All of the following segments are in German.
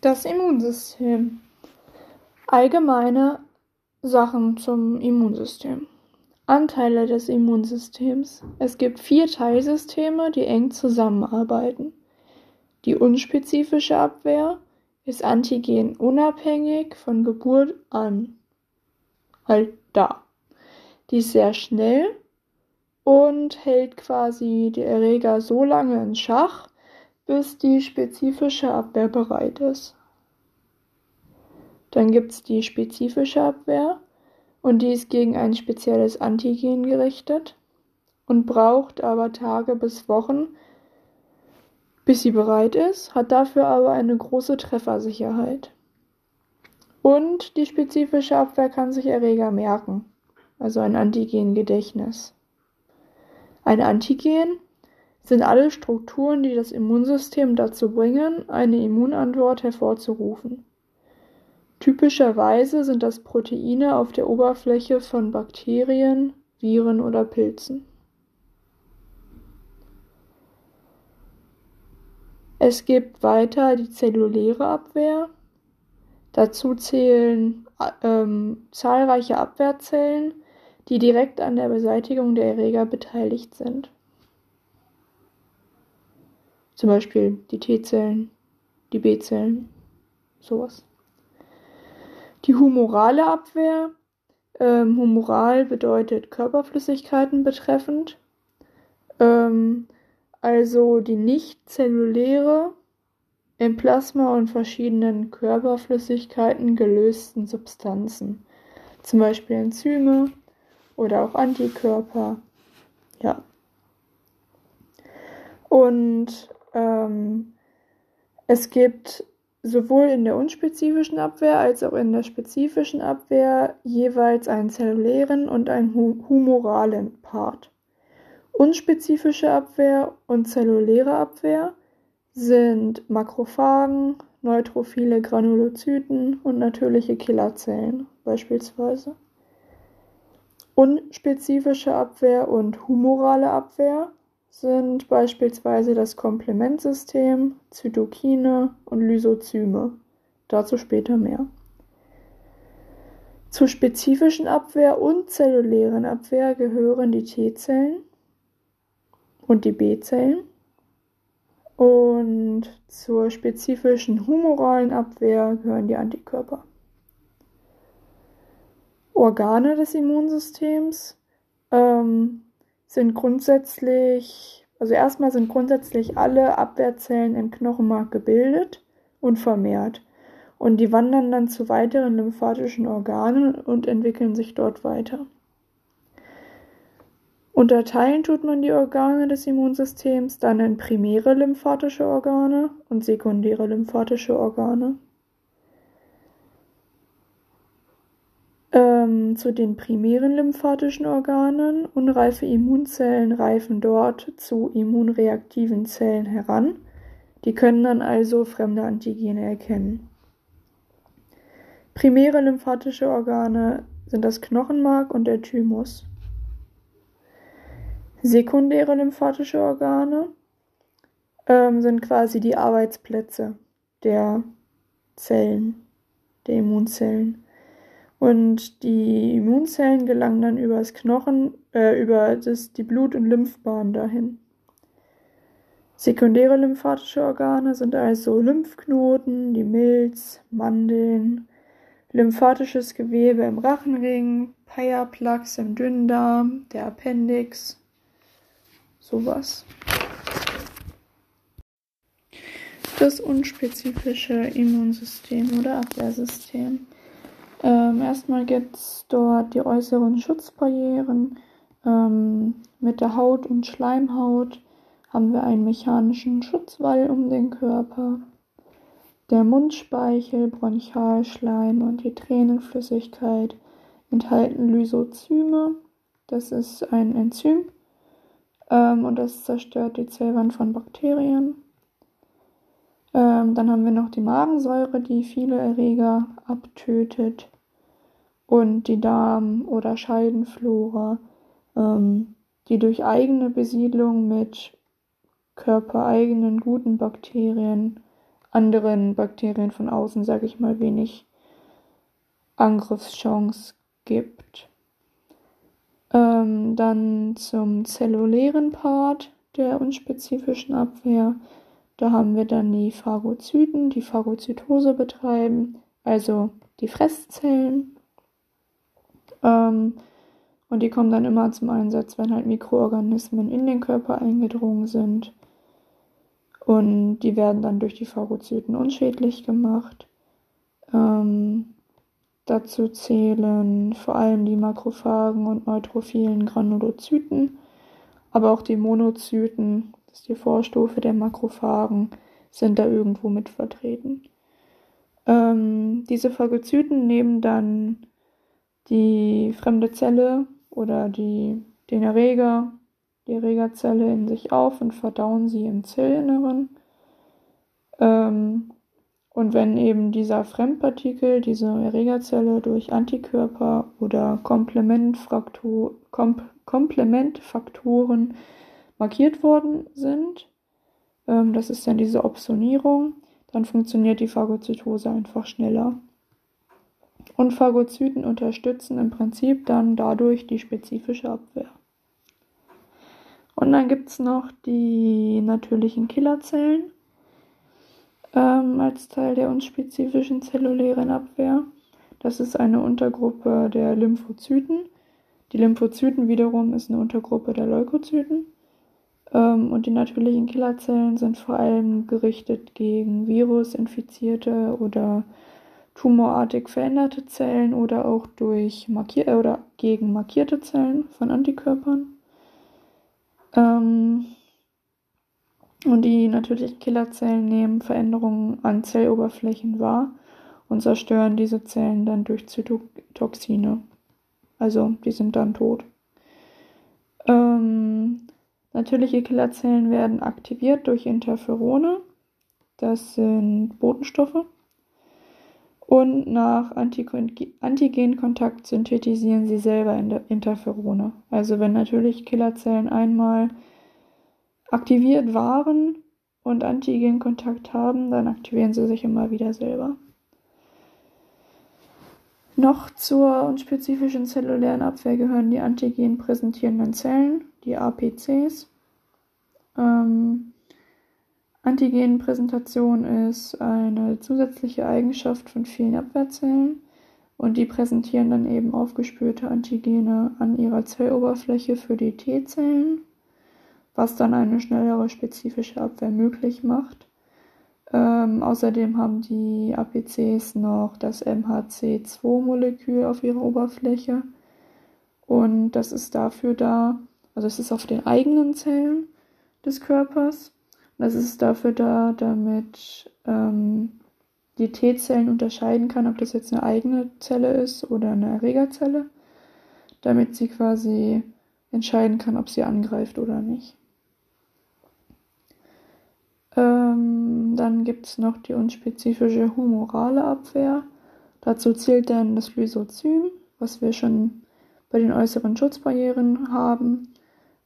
Das Immunsystem. Allgemeine Sachen zum Immunsystem. Anteile des Immunsystems. Es gibt vier Teilsysteme, die eng zusammenarbeiten. Die unspezifische Abwehr ist antigenunabhängig von Geburt an. Halt da. Die ist sehr schnell und hält quasi die Erreger so lange in Schach, bis die spezifische Abwehr bereit ist. Dann gibt es die spezifische Abwehr und die ist gegen ein spezielles Antigen gerichtet und braucht aber Tage bis Wochen, bis sie bereit ist, hat dafür aber eine große Treffersicherheit. Und die spezifische Abwehr kann sich Erreger merken, also ein Antigengedächtnis. Ein Antigen sind alle Strukturen, die das Immunsystem dazu bringen, eine Immunantwort hervorzurufen. Typischerweise sind das Proteine auf der Oberfläche von Bakterien, Viren oder Pilzen. Es gibt weiter die zelluläre Abwehr. Dazu zählen ähm, zahlreiche Abwehrzellen, die direkt an der Beseitigung der Erreger beteiligt sind. Zum Beispiel die T-Zellen, die B-Zellen, sowas. Die humorale Abwehr. Ähm, humoral bedeutet Körperflüssigkeiten betreffend. Ähm, also die nicht zelluläre, im Plasma und verschiedenen Körperflüssigkeiten gelösten Substanzen. Zum Beispiel Enzyme oder auch Antikörper. Ja. Und ähm, es gibt sowohl in der unspezifischen Abwehr als auch in der spezifischen Abwehr jeweils einen zellulären und einen humoralen Part. Unspezifische Abwehr und zelluläre Abwehr sind Makrophagen, neutrophile Granulozyten und natürliche Killerzellen beispielsweise. Unspezifische Abwehr und humorale Abwehr sind beispielsweise das Komplementsystem, Zytokine und Lysozyme. Dazu später mehr. Zur spezifischen Abwehr und zellulären Abwehr gehören die T-Zellen und die B-Zellen. Und zur spezifischen humoralen Abwehr gehören die Antikörper. Organe des Immunsystems ähm, sind grundsätzlich, also erstmal sind grundsätzlich alle Abwehrzellen im Knochenmark gebildet und vermehrt. Und die wandern dann zu weiteren lymphatischen Organen und entwickeln sich dort weiter. Unterteilen tut man die Organe des Immunsystems dann in primäre lymphatische Organe und sekundäre lymphatische Organe. Ähm, zu den primären lymphatischen Organen. Unreife Immunzellen reifen dort zu immunreaktiven Zellen heran. Die können dann also fremde Antigene erkennen. Primäre lymphatische Organe sind das Knochenmark und der Thymus. Sekundäre lymphatische Organe ähm, sind quasi die Arbeitsplätze der Zellen, der Immunzellen. Und die Immunzellen gelangen dann über das Knochen, äh, über das, die Blut- und Lymphbahn dahin. Sekundäre lymphatische Organe sind also Lymphknoten, die Milz, Mandeln, lymphatisches Gewebe im Rachenring, Peyerplax im Dünndarm, der Appendix, sowas. Das unspezifische Immunsystem oder Abwehrsystem. Ähm, erstmal gibt es dort die äußeren Schutzbarrieren. Ähm, mit der Haut und Schleimhaut haben wir einen mechanischen Schutzwall um den Körper. Der Mundspeichel, Bronchialschleim und die Tränenflüssigkeit enthalten Lysozyme. Das ist ein Enzym ähm, und das zerstört die Zellwand von Bakterien. Ähm, dann haben wir noch die Magensäure, die viele Erreger abtötet. Und die Darm- oder Scheidenflora, ähm, die durch eigene Besiedlung mit körpereigenen guten Bakterien anderen Bakterien von außen, sage ich mal, wenig Angriffschance gibt. Ähm, dann zum zellulären Part der unspezifischen Abwehr. Da haben wir dann die Phagozyten, die Phagozytose betreiben, also die Fresszellen. Ähm, und die kommen dann immer zum Einsatz, wenn halt Mikroorganismen in den Körper eingedrungen sind. Und die werden dann durch die Phagozyten unschädlich gemacht. Ähm, dazu zählen vor allem die Makrophagen und neutrophilen Granulozyten, aber auch die Monozyten, die Vorstufe der Makrophagen, sind da irgendwo mit vertreten. Ähm, diese Phagozyten nehmen dann die fremde Zelle oder die, den Erreger, die Erregerzelle in sich auf und verdauen sie im Zellinneren. Ähm, und wenn eben dieser Fremdpartikel, diese Erregerzelle durch Antikörper oder Komplementfaktor, Kom Komplementfaktoren markiert worden sind, ähm, das ist dann diese Opsonierung, dann funktioniert die Phagozytose einfach schneller. Und Phagozyten unterstützen im Prinzip dann dadurch die spezifische Abwehr. Und dann gibt es noch die natürlichen Killerzellen ähm, als Teil der unspezifischen zellulären Abwehr. Das ist eine Untergruppe der Lymphozyten. Die Lymphozyten wiederum ist eine Untergruppe der Leukozyten. Ähm, und die natürlichen Killerzellen sind vor allem gerichtet gegen virusinfizierte oder tumorartig veränderte Zellen oder auch durch markier äh, oder gegen markierte Zellen von Antikörpern. Ähm, und die natürlichen Killerzellen nehmen Veränderungen an Zelloberflächen wahr und zerstören diese Zellen dann durch Zytotoxine. Also die sind dann tot. Ähm, natürliche Killerzellen werden aktiviert durch Interferone. Das sind Botenstoffe und nach Antigenkontakt synthetisieren sie selber Interferone. Also wenn natürlich Killerzellen einmal aktiviert waren und Antigenkontakt haben, dann aktivieren sie sich immer wieder selber. Noch zur unspezifischen zellulären Abwehr gehören die antigen präsentierenden Zellen, die APCs. Ähm, Antigenpräsentation ist eine zusätzliche Eigenschaft von vielen Abwehrzellen und die präsentieren dann eben aufgespürte Antigene an ihrer Zelloberfläche für die T-Zellen, was dann eine schnellere spezifische Abwehr möglich macht. Ähm, außerdem haben die APCs noch das MHC2-Molekül auf ihrer Oberfläche und das ist dafür da, also es ist auf den eigenen Zellen des Körpers das ist dafür da, damit ähm, die T-Zellen unterscheiden kann, ob das jetzt eine eigene Zelle ist oder eine Erregerzelle, damit sie quasi entscheiden kann, ob sie angreift oder nicht. Ähm, dann gibt es noch die unspezifische humorale Abwehr. Dazu zählt dann das Lysozym, was wir schon bei den äußeren Schutzbarrieren haben.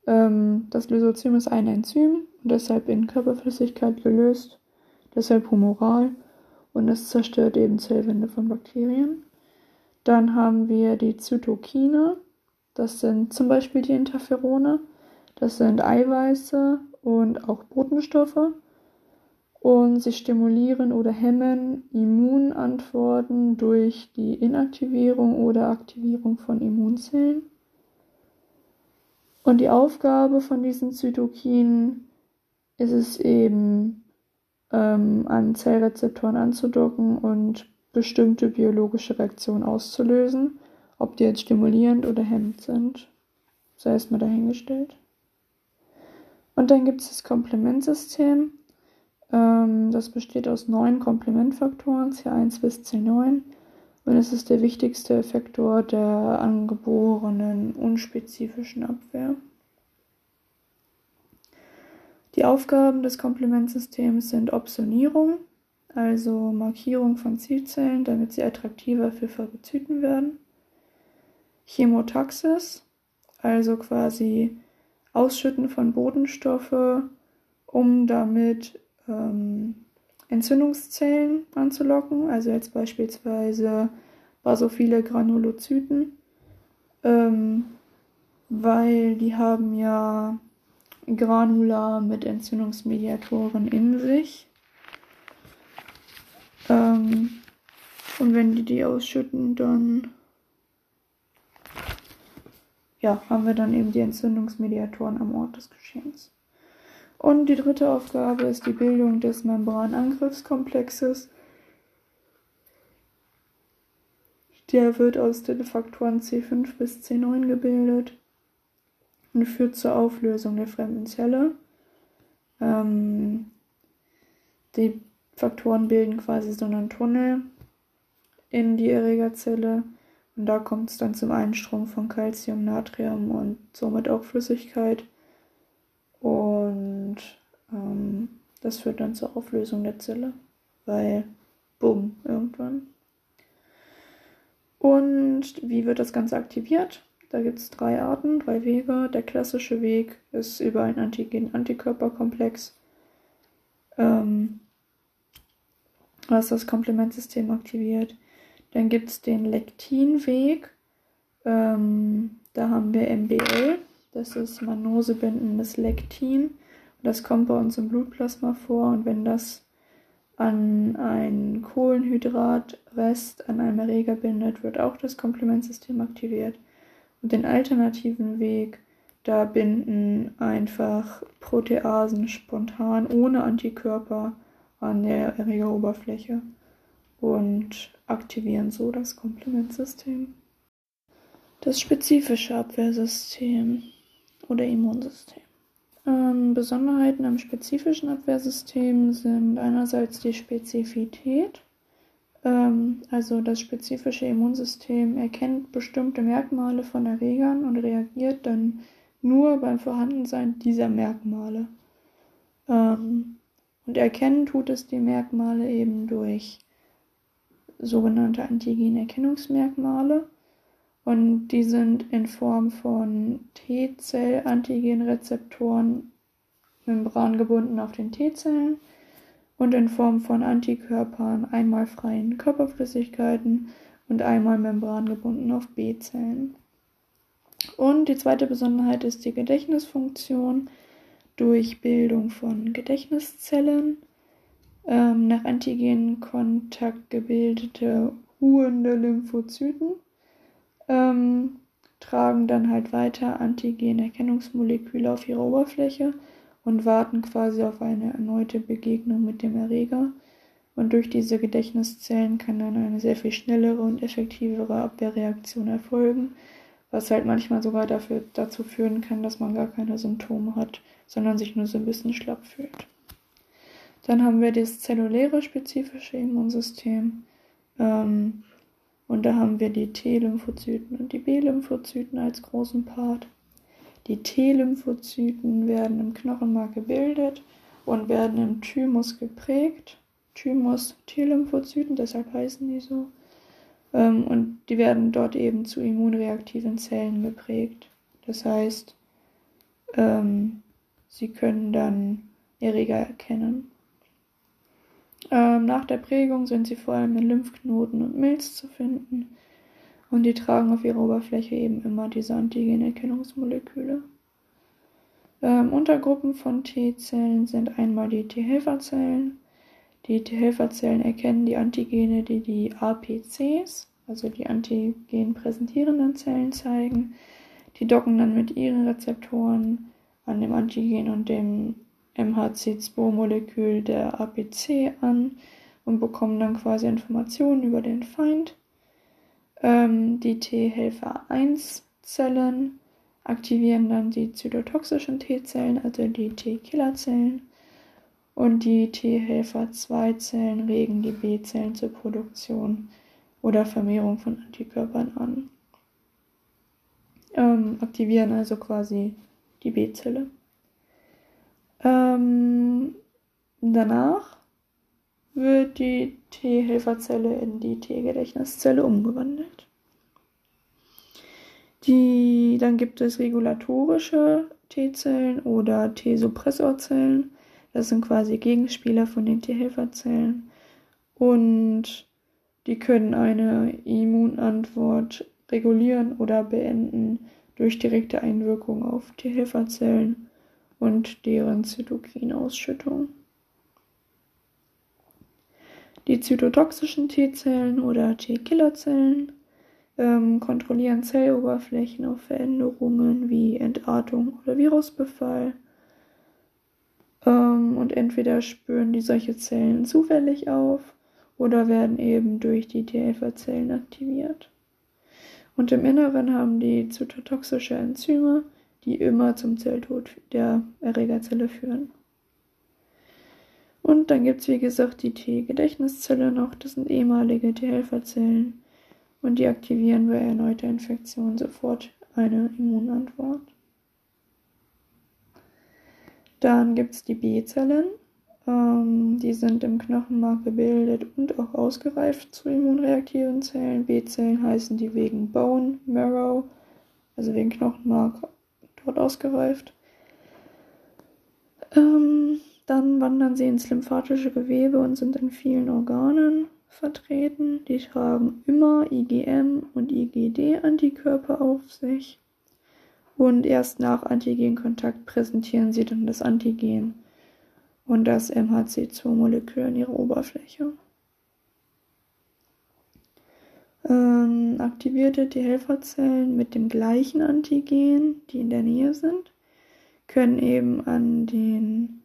Ähm, das Lysozym ist ein Enzym und deshalb in Körperflüssigkeit gelöst, deshalb humoral und es zerstört eben Zellwände von Bakterien. Dann haben wir die Zytokine, das sind zum Beispiel die Interferone, das sind Eiweiße und auch Botenstoffe und sie stimulieren oder hemmen Immunantworten durch die Inaktivierung oder Aktivierung von Immunzellen. Und die Aufgabe von diesen Zytokinen ist es eben, ähm, an Zellrezeptoren anzudocken und bestimmte biologische Reaktionen auszulösen. Ob die jetzt stimulierend oder hemmend sind, sei es mal dahingestellt. Und dann gibt es das Komplementsystem. Ähm, das besteht aus neun Komplementfaktoren, C1 bis C9. Und es ist der wichtigste Effektor der angeborenen unspezifischen Abwehr. Die Aufgaben des Komplementsystems sind Opsonierung, also Markierung von Zielzellen, damit sie attraktiver für Phagozyten werden. Chemotaxis, also quasi Ausschütten von Bodenstoffe, um damit ähm, Entzündungszellen anzulocken, also jetzt beispielsweise basophile Granulozyten, ähm, weil die haben ja Granula mit Entzündungsmediatoren in sich. Ähm, und wenn die die ausschütten, dann ja, haben wir dann eben die Entzündungsmediatoren am Ort des Geschehens. Und die dritte Aufgabe ist die Bildung des Membranangriffskomplexes. Der wird aus den Faktoren C5 bis C9 gebildet und führt zur Auflösung der fremden Zelle. Ähm, die Faktoren bilden quasi so einen Tunnel in die Erregerzelle und da kommt es dann zum Einstrom von Calcium, Natrium und somit auch Flüssigkeit. Und das führt dann zur Auflösung der Zelle, weil bumm, irgendwann. Und wie wird das Ganze aktiviert? Da gibt es drei Arten, drei Wege. Der klassische Weg ist über einen Antigen-Antikörperkomplex, ähm, was das Komplementsystem aktiviert. Dann gibt es den Lektinweg. Ähm, da haben wir MBL. Das ist mannosebindendes Lektin. Das kommt bei uns im Blutplasma vor. Und wenn das an ein Kohlenhydratrest an einem Erreger bindet, wird auch das Komplementsystem aktiviert. Und den alternativen Weg, da binden einfach Proteasen spontan ohne Antikörper an der Erregeroberfläche und aktivieren so das Komplementsystem. Das spezifische Abwehrsystem oder Immunsystem. Ähm, Besonderheiten am spezifischen Abwehrsystem sind einerseits die Spezifität, ähm, also das spezifische Immunsystem erkennt bestimmte Merkmale von Erregern und reagiert dann nur beim Vorhandensein dieser Merkmale. Ähm, und erkennen tut es die Merkmale eben durch sogenannte Antigenerkennungsmerkmale. Und die sind in Form von T-Zell-Antigenrezeptoren membrangebunden auf den T-Zellen und in Form von Antikörpern einmal freien Körperflüssigkeiten und einmal membrangebunden auf B-Zellen. Und die zweite Besonderheit ist die Gedächtnisfunktion durch Bildung von Gedächtniszellen ähm, nach Antigenkontakt gebildete ruhende Lymphozyten ähm, tragen dann halt weiter Antigenerkennungsmoleküle auf ihre Oberfläche und warten quasi auf eine erneute Begegnung mit dem Erreger. Und durch diese Gedächtniszellen kann dann eine sehr viel schnellere und effektivere Abwehrreaktion erfolgen, was halt manchmal sogar dafür, dazu führen kann, dass man gar keine Symptome hat, sondern sich nur so ein bisschen schlapp fühlt. Dann haben wir das zelluläre spezifische Immunsystem. Ähm, und da haben wir die T-Lymphozyten und die B-Lymphozyten als großen Part. Die T-Lymphozyten werden im Knochenmark gebildet und werden im Thymus geprägt. Thymus T-Lymphozyten, deshalb heißen die so. Ähm, und die werden dort eben zu immunreaktiven Zellen geprägt. Das heißt, ähm, sie können dann Erreger erkennen. Ähm, nach der Prägung sind sie vor allem in Lymphknoten und Milz zu finden und die tragen auf ihrer Oberfläche eben immer diese Antigenerkennungsmoleküle. Ähm, Untergruppen von T-Zellen sind einmal die T-Helferzellen. Die T-Helferzellen erkennen die Antigene, die die APCs, also die antigen präsentierenden Zellen zeigen. Die docken dann mit ihren Rezeptoren an dem Antigen und dem MHC2-Molekül der APC an und bekommen dann quasi Informationen über den Feind. Ähm, die T-Helfer-1-Zellen aktivieren dann die zytotoxischen T-Zellen, also die T-Killerzellen. Und die T-Helfer-2-Zellen regen die B-Zellen zur Produktion oder Vermehrung von Antikörpern an. Ähm, aktivieren also quasi die B-Zelle. Ähm, danach wird die T-Helferzelle in die T-Gedächtniszelle umgewandelt. Die, dann gibt es regulatorische T-Zellen oder T-Suppressorzellen. Das sind quasi Gegenspieler von den T-Helferzellen. Und die können eine Immunantwort regulieren oder beenden durch direkte Einwirkung auf T-Helferzellen und deren Zytokinausschüttung. Die zytotoxischen T-Zellen oder T-Killerzellen ähm, kontrollieren Zelloberflächen auf Veränderungen wie Entartung oder Virusbefall. Ähm, und entweder spüren die solche Zellen zufällig auf oder werden eben durch die T-Helferzellen aktiviert. Und im Inneren haben die zytotoxische Enzyme, die immer zum Zelltod der Erregerzelle führen. Und dann gibt es, wie gesagt, die T-Gedächtniszelle noch. Das sind ehemalige T-Helferzellen. Und die aktivieren bei erneuter Infektion sofort eine Immunantwort. Dann gibt es die B-Zellen. Ähm, die sind im Knochenmark gebildet und auch ausgereift zu immunreaktiven Zellen. B-Zellen heißen die wegen Bone Marrow, also wegen Knochenmark, dort ausgereift. Ähm, dann wandern sie ins lymphatische Gewebe und sind in vielen Organen vertreten. Die tragen immer IgM und IgD-Antikörper auf sich. Und erst nach Antigenkontakt präsentieren sie dann das Antigen und das MHC2-Molekül an ihrer Oberfläche. Ähm, aktivierte T-Helferzellen mit dem gleichen Antigen, die in der Nähe sind, können eben an den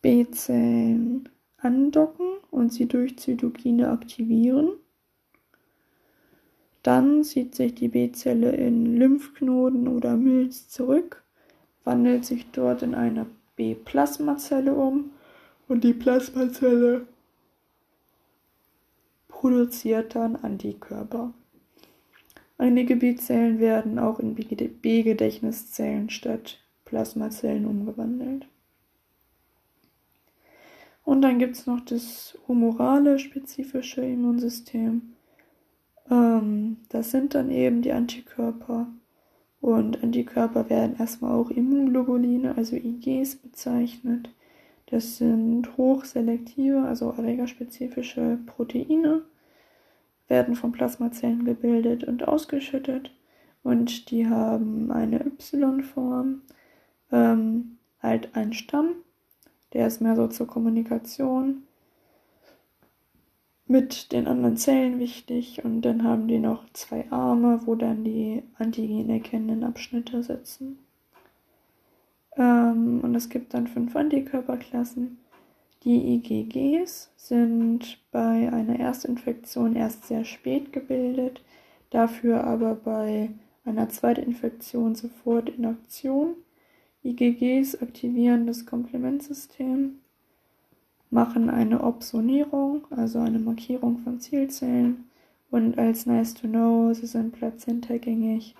B-Zellen andocken und sie durch Zytokine aktivieren. Dann zieht sich die B-Zelle in Lymphknoten oder Milz zurück, wandelt sich dort in eine B-Plasmazelle um und die Plasmazelle produziert dann Antikörper. Einige B-Zellen werden auch in B-Gedächtniszellen statt Plasmazellen umgewandelt. Und dann gibt es noch das humorale spezifische Immunsystem. Ähm, das sind dann eben die Antikörper und Antikörper werden erstmal auch Immunglobuline, also IGs, bezeichnet. Das sind hochselektive, also erregerspezifische Proteine, werden von Plasmazellen gebildet und ausgeschüttet und die haben eine Y-Form, ähm, halt ein Stamm, der ist mehr so zur Kommunikation mit den anderen Zellen wichtig und dann haben die noch zwei Arme, wo dann die Antigen erkennenden Abschnitte sitzen. Ähm, und es gibt dann fünf Antikörperklassen. Die IgGs sind bei einer Erstinfektion erst sehr spät gebildet, dafür aber bei einer Zweitinfektion sofort in Aktion. IgGs aktivieren das Komplementsystem machen eine Opsonierung, also eine Markierung von Zielzellen. Und als nice to know, sie sind plazentagängig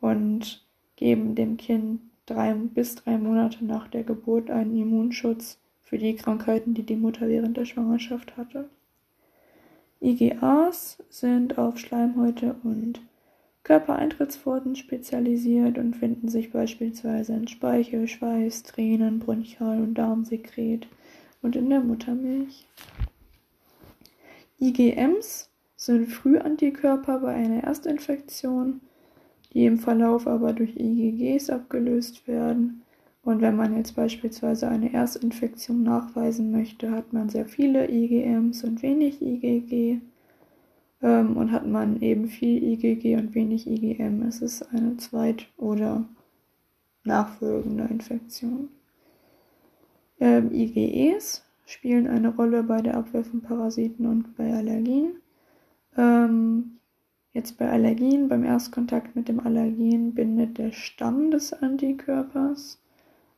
und geben dem Kind drei bis drei Monate nach der Geburt einen Immunschutz für die Krankheiten, die die Mutter während der Schwangerschaft hatte. IgAs sind auf Schleimhäute und Körpereintrittsforten spezialisiert und finden sich beispielsweise in Speichel, Schweiß, Tränen, Bronchial- und Darmsekret und in der Muttermilch. IgMs sind Frühantikörper bei einer Erstinfektion, die im Verlauf aber durch IgGs abgelöst werden. Und wenn man jetzt beispielsweise eine Erstinfektion nachweisen möchte, hat man sehr viele IgMs und wenig IgG. Ähm, und hat man eben viel IgG und wenig IgM, ist es eine zweit- oder nachfolgende Infektion. Ähm, IgEs spielen eine Rolle bei der Abwehr von Parasiten und bei Allergien. Ähm, jetzt bei Allergien, beim Erstkontakt mit dem Allergen bindet der Stamm des Antikörpers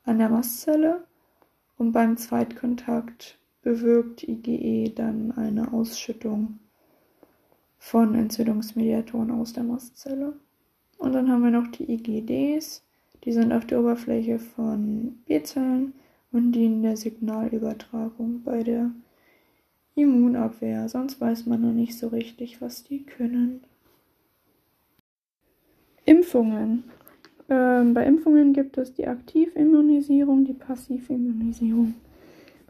an der Mastzelle und beim Zweitkontakt bewirkt IgE dann eine Ausschüttung von Entzündungsmediatoren aus der Mastzelle. Und dann haben wir noch die IgDs, die sind auf der Oberfläche von B-Zellen und dienen der Signalübertragung bei der Immunabwehr. Sonst weiß man noch nicht so richtig, was die können. Impfungen. Ähm, bei Impfungen gibt es die Aktivimmunisierung, die Passivimmunisierung.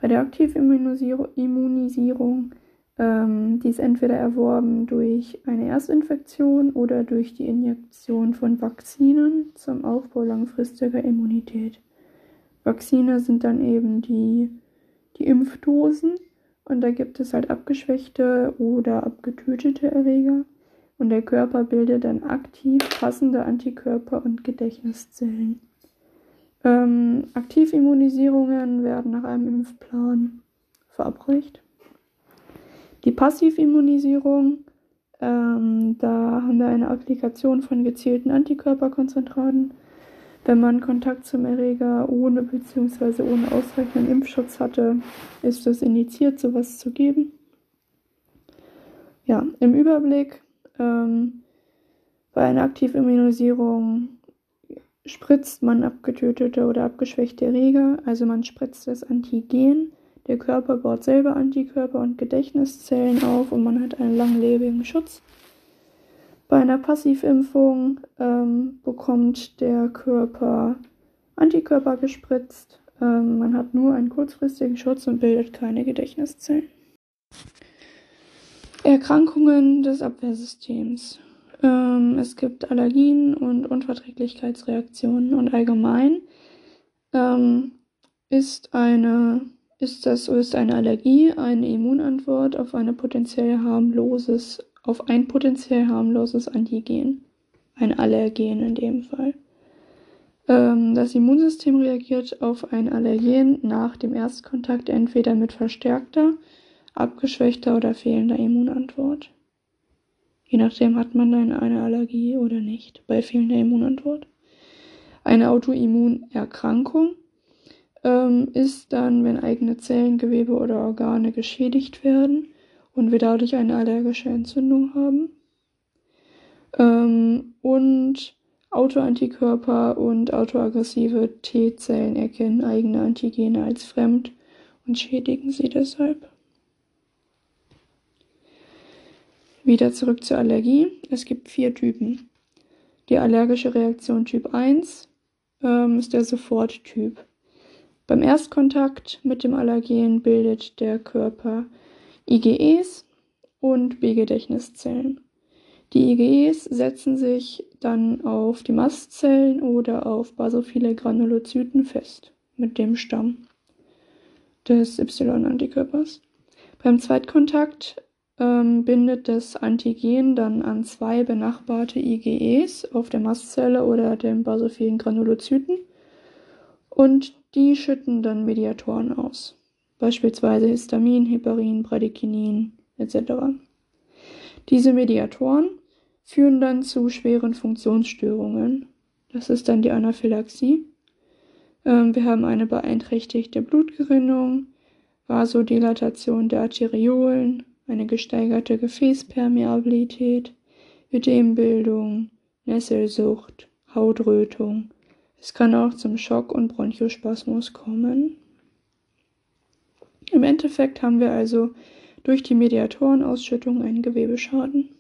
Bei der Aktivimmunisierung, ähm, die ist entweder erworben durch eine Erstinfektion oder durch die Injektion von Vakzinen zum Aufbau langfristiger Immunität. Vakzine sind dann eben die, die Impfdosen und da gibt es halt abgeschwächte oder abgetötete Erreger. Und der Körper bildet dann aktiv passende Antikörper und Gedächtniszellen. Ähm, Aktivimmunisierungen werden nach einem Impfplan verabreicht. Die Passivimmunisierung, ähm, da haben wir eine Applikation von gezielten Antikörperkonzentraten. Wenn man Kontakt zum Erreger ohne bzw. ohne ausreichenden Impfschutz hatte, ist es indiziert, sowas zu geben. Ja, im Überblick ähm, bei einer Aktivimmunisierung spritzt man abgetötete oder abgeschwächte Erreger, also man spritzt das Antigen. Der Körper baut selber Antikörper und Gedächtniszellen auf und man hat einen langlebigen Schutz. Bei einer Passivimpfung ähm, bekommt der Körper Antikörper gespritzt. Ähm, man hat nur einen kurzfristigen Schutz und bildet keine Gedächtniszellen. Erkrankungen des Abwehrsystems. Ähm, es gibt Allergien und Unverträglichkeitsreaktionen und allgemein ähm, ist eine ist das ist eine Allergie eine Immunantwort auf eine potenziell harmloses auf ein potenziell harmloses Antigen, ein Allergen in dem Fall. Ähm, das Immunsystem reagiert auf ein Allergen nach dem Erstkontakt entweder mit verstärkter, abgeschwächter oder fehlender Immunantwort. Je nachdem hat man dann eine Allergie oder nicht bei fehlender Immunantwort. Eine Autoimmunerkrankung ähm, ist dann, wenn eigene Zellen, Gewebe oder Organe geschädigt werden und wir dadurch eine allergische Entzündung haben. Ähm, und Autoantikörper und autoaggressive T-Zellen erkennen eigene Antigene als fremd und schädigen sie deshalb. Wieder zurück zur Allergie. Es gibt vier Typen. Die allergische Reaktion Typ 1 ähm, ist der Soforttyp. Beim Erstkontakt mit dem Allergen bildet der Körper IgEs und B-Gedächtniszellen. Die IgEs setzen sich dann auf die Mastzellen oder auf basophile Granulozyten fest mit dem Stamm des Y-Antikörpers. Beim Zweitkontakt ähm, bindet das Antigen dann an zwei benachbarte IgEs auf der Mastzelle oder den basophilen Granulozyten und die schütten dann Mediatoren aus, beispielsweise Histamin, Heparin, Bradykinin etc. Diese Mediatoren führen dann zu schweren Funktionsstörungen. Das ist dann die Anaphylaxie. Ähm, wir haben eine beeinträchtigte Blutgerinnung, Vasodilatation der Arteriolen, eine gesteigerte Gefäßpermeabilität, Ödembildung, Nesselsucht, Hautrötung. Es kann auch zum Schock und Bronchospasmus kommen. Im Endeffekt haben wir also durch die Mediatorenausschüttung einen Gewebeschaden.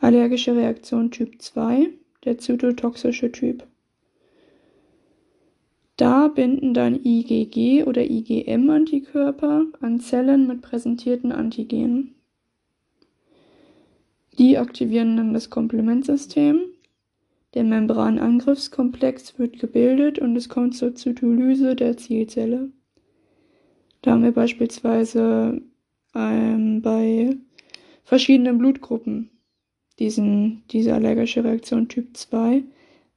Allergische Reaktion Typ 2, der zytotoxische Typ. Da binden dann IgG oder IgM-Antikörper an Zellen mit präsentierten Antigenen. Die aktivieren dann das Komplementsystem. Der Membranangriffskomplex wird gebildet und es kommt zur Zytolyse der Zielzelle. Da haben wir beispielsweise ähm, bei verschiedenen Blutgruppen diesen, diese allergische Reaktion Typ 2,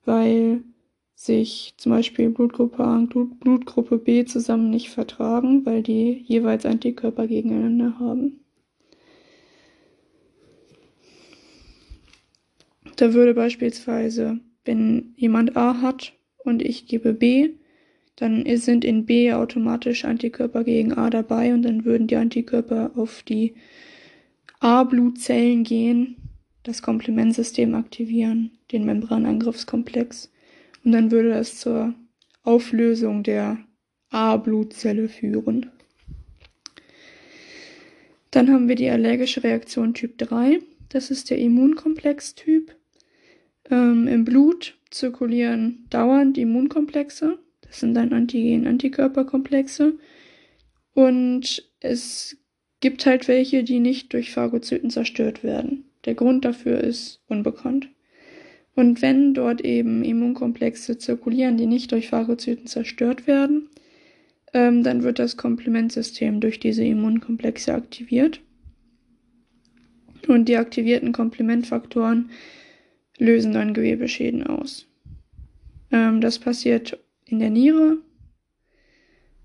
weil sich zum Beispiel Blutgruppe A und Blutgruppe B zusammen nicht vertragen, weil die jeweils Antikörper gegeneinander haben. Da würde beispielsweise, wenn jemand A hat und ich gebe B, dann sind in B automatisch Antikörper gegen A dabei und dann würden die Antikörper auf die A-Blutzellen gehen, das Komplementsystem aktivieren, den Membranangriffskomplex und dann würde das zur Auflösung der A-Blutzelle führen. Dann haben wir die allergische Reaktion Typ 3. Das ist der Immunkomplex-Typ. Ähm, Im Blut zirkulieren dauernd Immunkomplexe. Das sind dann Antigen-Antikörperkomplexe. Und es gibt halt welche, die nicht durch Phagozyten zerstört werden. Der Grund dafür ist unbekannt. Und wenn dort eben Immunkomplexe zirkulieren, die nicht durch Phagozyten zerstört werden, ähm, dann wird das Komplementsystem durch diese Immunkomplexe aktiviert. Und die aktivierten Komplementfaktoren lösen dann Gewebeschäden aus. Ähm, das passiert in der Niere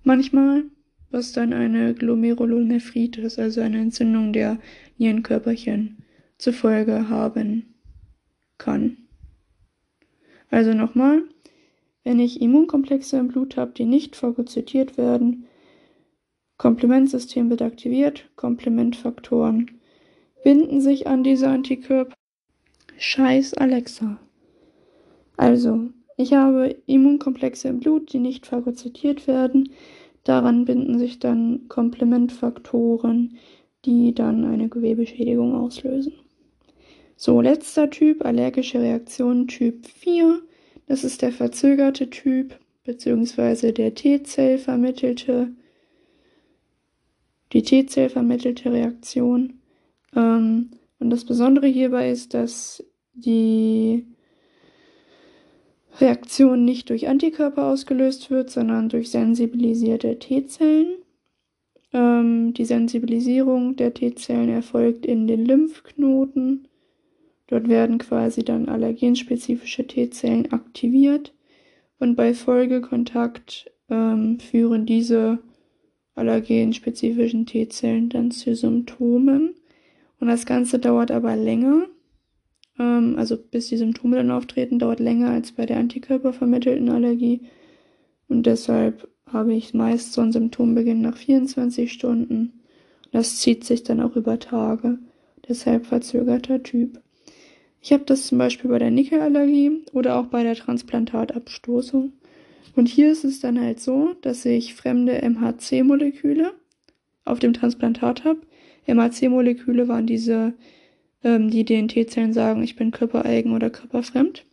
manchmal, was dann eine Glomerulonephritis, also eine Entzündung der Nierenkörperchen, zur Folge haben kann. Also nochmal, wenn ich Immunkomplexe im Blut habe, die nicht phagozytiert werden, Komplementsystem wird aktiviert, Komplementfaktoren binden sich an diese Antikörper. Scheiß Alexa. Also, ich habe Immunkomplexe im Blut, die nicht phagozytiert werden. Daran binden sich dann Komplementfaktoren, die dann eine Gewebeschädigung auslösen. So, letzter Typ, allergische Reaktion Typ 4. Das ist der verzögerte Typ, beziehungsweise der T-Zell vermittelte, die T-Zell vermittelte Reaktion. Ähm, und das Besondere hierbei ist, dass die Reaktion nicht durch Antikörper ausgelöst wird, sondern durch sensibilisierte T-Zellen. Ähm, die Sensibilisierung der T-Zellen erfolgt in den Lymphknoten. Dort werden quasi dann allergenspezifische T-Zellen aktiviert und bei Folgekontakt ähm, führen diese allergenspezifischen T-Zellen dann zu Symptomen. Und das Ganze dauert aber länger. Ähm, also bis die Symptome dann auftreten, dauert länger als bei der antikörpervermittelten Allergie. Und deshalb habe ich meist so ein Symptombeginn nach 24 Stunden. Das zieht sich dann auch über Tage. Deshalb verzögerter Typ. Ich habe das zum Beispiel bei der Nickelallergie oder auch bei der Transplantatabstoßung. Und hier ist es dann halt so, dass ich fremde MHC-Moleküle auf dem Transplantat habe, MHC-Moleküle waren diese, ähm, die den T-Zellen sagen, ich bin körpereigen oder körperfremd.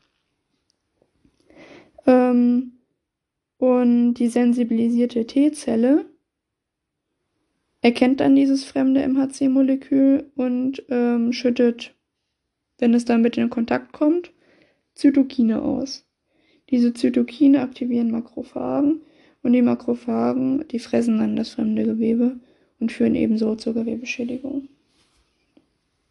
Ähm, und die sensibilisierte T-Zelle erkennt dann dieses fremde MHC-Molekül und ähm, schüttet, wenn es dann mit in Kontakt kommt, Zytokine aus. Diese Zytokine aktivieren Makrophagen und die Makrophagen, die fressen dann das fremde Gewebe und führen ebenso zur Gewebeschädigung.